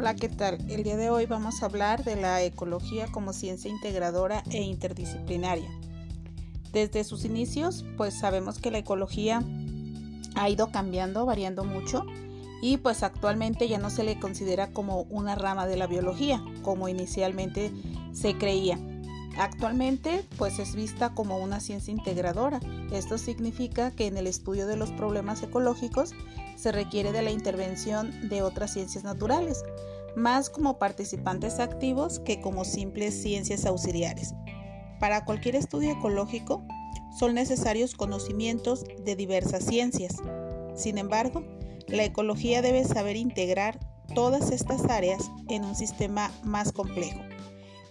Hola, ¿qué tal? El día de hoy vamos a hablar de la ecología como ciencia integradora e interdisciplinaria. Desde sus inicios, pues sabemos que la ecología ha ido cambiando, variando mucho y pues actualmente ya no se le considera como una rama de la biología, como inicialmente se creía. Actualmente pues es vista como una ciencia integradora. Esto significa que en el estudio de los problemas ecológicos se requiere de la intervención de otras ciencias naturales, más como participantes activos que como simples ciencias auxiliares. Para cualquier estudio ecológico son necesarios conocimientos de diversas ciencias. Sin embargo, la ecología debe saber integrar todas estas áreas en un sistema más complejo.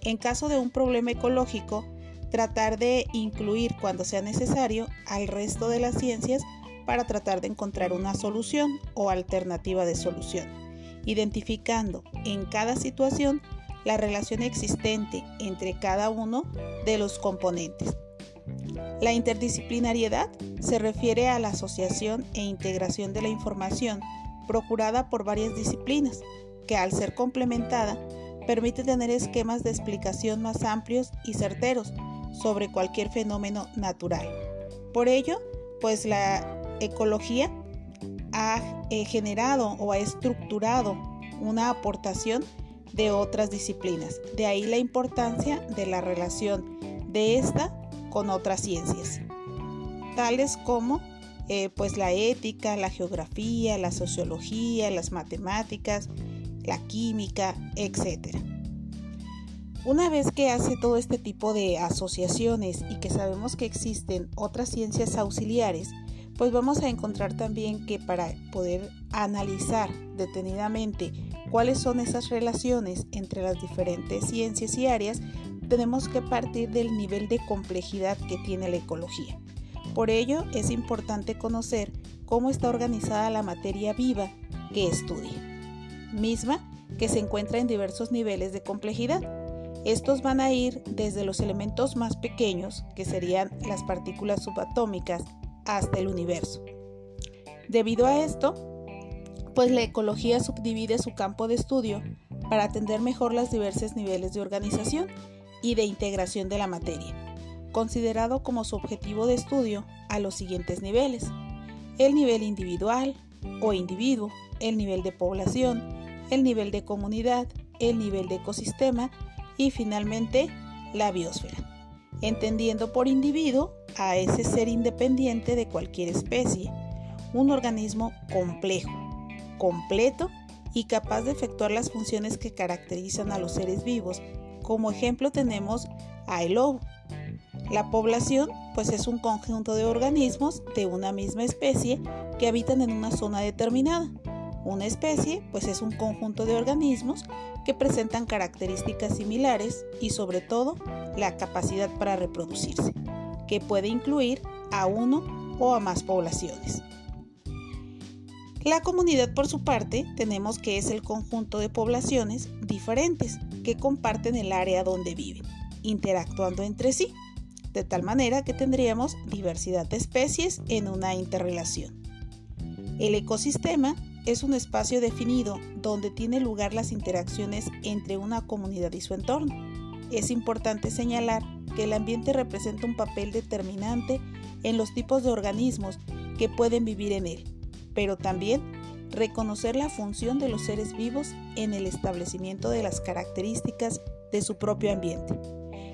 En caso de un problema ecológico, tratar de incluir cuando sea necesario al resto de las ciencias para tratar de encontrar una solución o alternativa de solución, identificando en cada situación la relación existente entre cada uno de los componentes. La interdisciplinariedad se refiere a la asociación e integración de la información procurada por varias disciplinas, que al ser complementada permite tener esquemas de explicación más amplios y certeros sobre cualquier fenómeno natural. Por ello, pues la ecología ha eh, generado o ha estructurado una aportación de otras disciplinas. De ahí la importancia de la relación de esta con otras ciencias, tales como eh, pues la ética, la geografía, la sociología, las matemáticas, la química, etc. Una vez que hace todo este tipo de asociaciones y que sabemos que existen otras ciencias auxiliares, pues vamos a encontrar también que para poder analizar detenidamente cuáles son esas relaciones entre las diferentes ciencias y áreas, tenemos que partir del nivel de complejidad que tiene la ecología. Por ello es importante conocer cómo está organizada la materia viva que estudia, misma que se encuentra en diversos niveles de complejidad. Estos van a ir desde los elementos más pequeños, que serían las partículas subatómicas, hasta el universo. Debido a esto, pues la ecología subdivide su campo de estudio para atender mejor los diversos niveles de organización y de integración de la materia, considerado como su objetivo de estudio a los siguientes niveles. El nivel individual o individuo, el nivel de población, el nivel de comunidad, el nivel de ecosistema y finalmente la biosfera, entendiendo por individuo a ese ser independiente de cualquier especie, un organismo complejo, completo y capaz de efectuar las funciones que caracterizan a los seres vivos. Como ejemplo tenemos a el lobo. La población pues es un conjunto de organismos de una misma especie que habitan en una zona determinada. Una especie pues es un conjunto de organismos que presentan características similares y sobre todo la capacidad para reproducirse que puede incluir a uno o a más poblaciones. La comunidad, por su parte, tenemos que es el conjunto de poblaciones diferentes que comparten el área donde viven, interactuando entre sí, de tal manera que tendríamos diversidad de especies en una interrelación. El ecosistema es un espacio definido donde tiene lugar las interacciones entre una comunidad y su entorno. Es importante señalar que el ambiente representa un papel determinante en los tipos de organismos que pueden vivir en él, pero también reconocer la función de los seres vivos en el establecimiento de las características de su propio ambiente.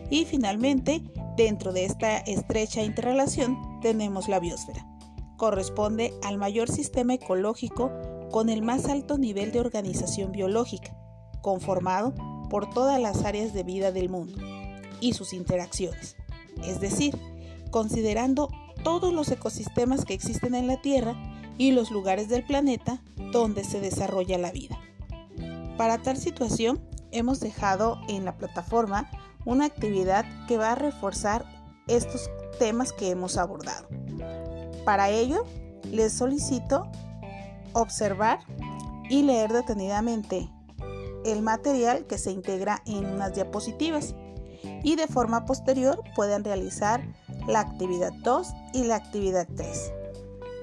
Y finalmente, dentro de esta estrecha interrelación tenemos la biosfera. Corresponde al mayor sistema ecológico con el más alto nivel de organización biológica, conformado por todas las áreas de vida del mundo y sus interacciones, es decir, considerando todos los ecosistemas que existen en la Tierra y los lugares del planeta donde se desarrolla la vida. Para tal situación, hemos dejado en la plataforma una actividad que va a reforzar estos temas que hemos abordado. Para ello, les solicito observar y leer detenidamente el material que se integra en unas diapositivas y de forma posterior pueden realizar la actividad 2 y la actividad 3.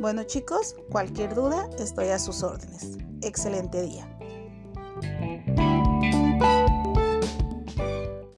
Bueno chicos, cualquier duda estoy a sus órdenes. Excelente día.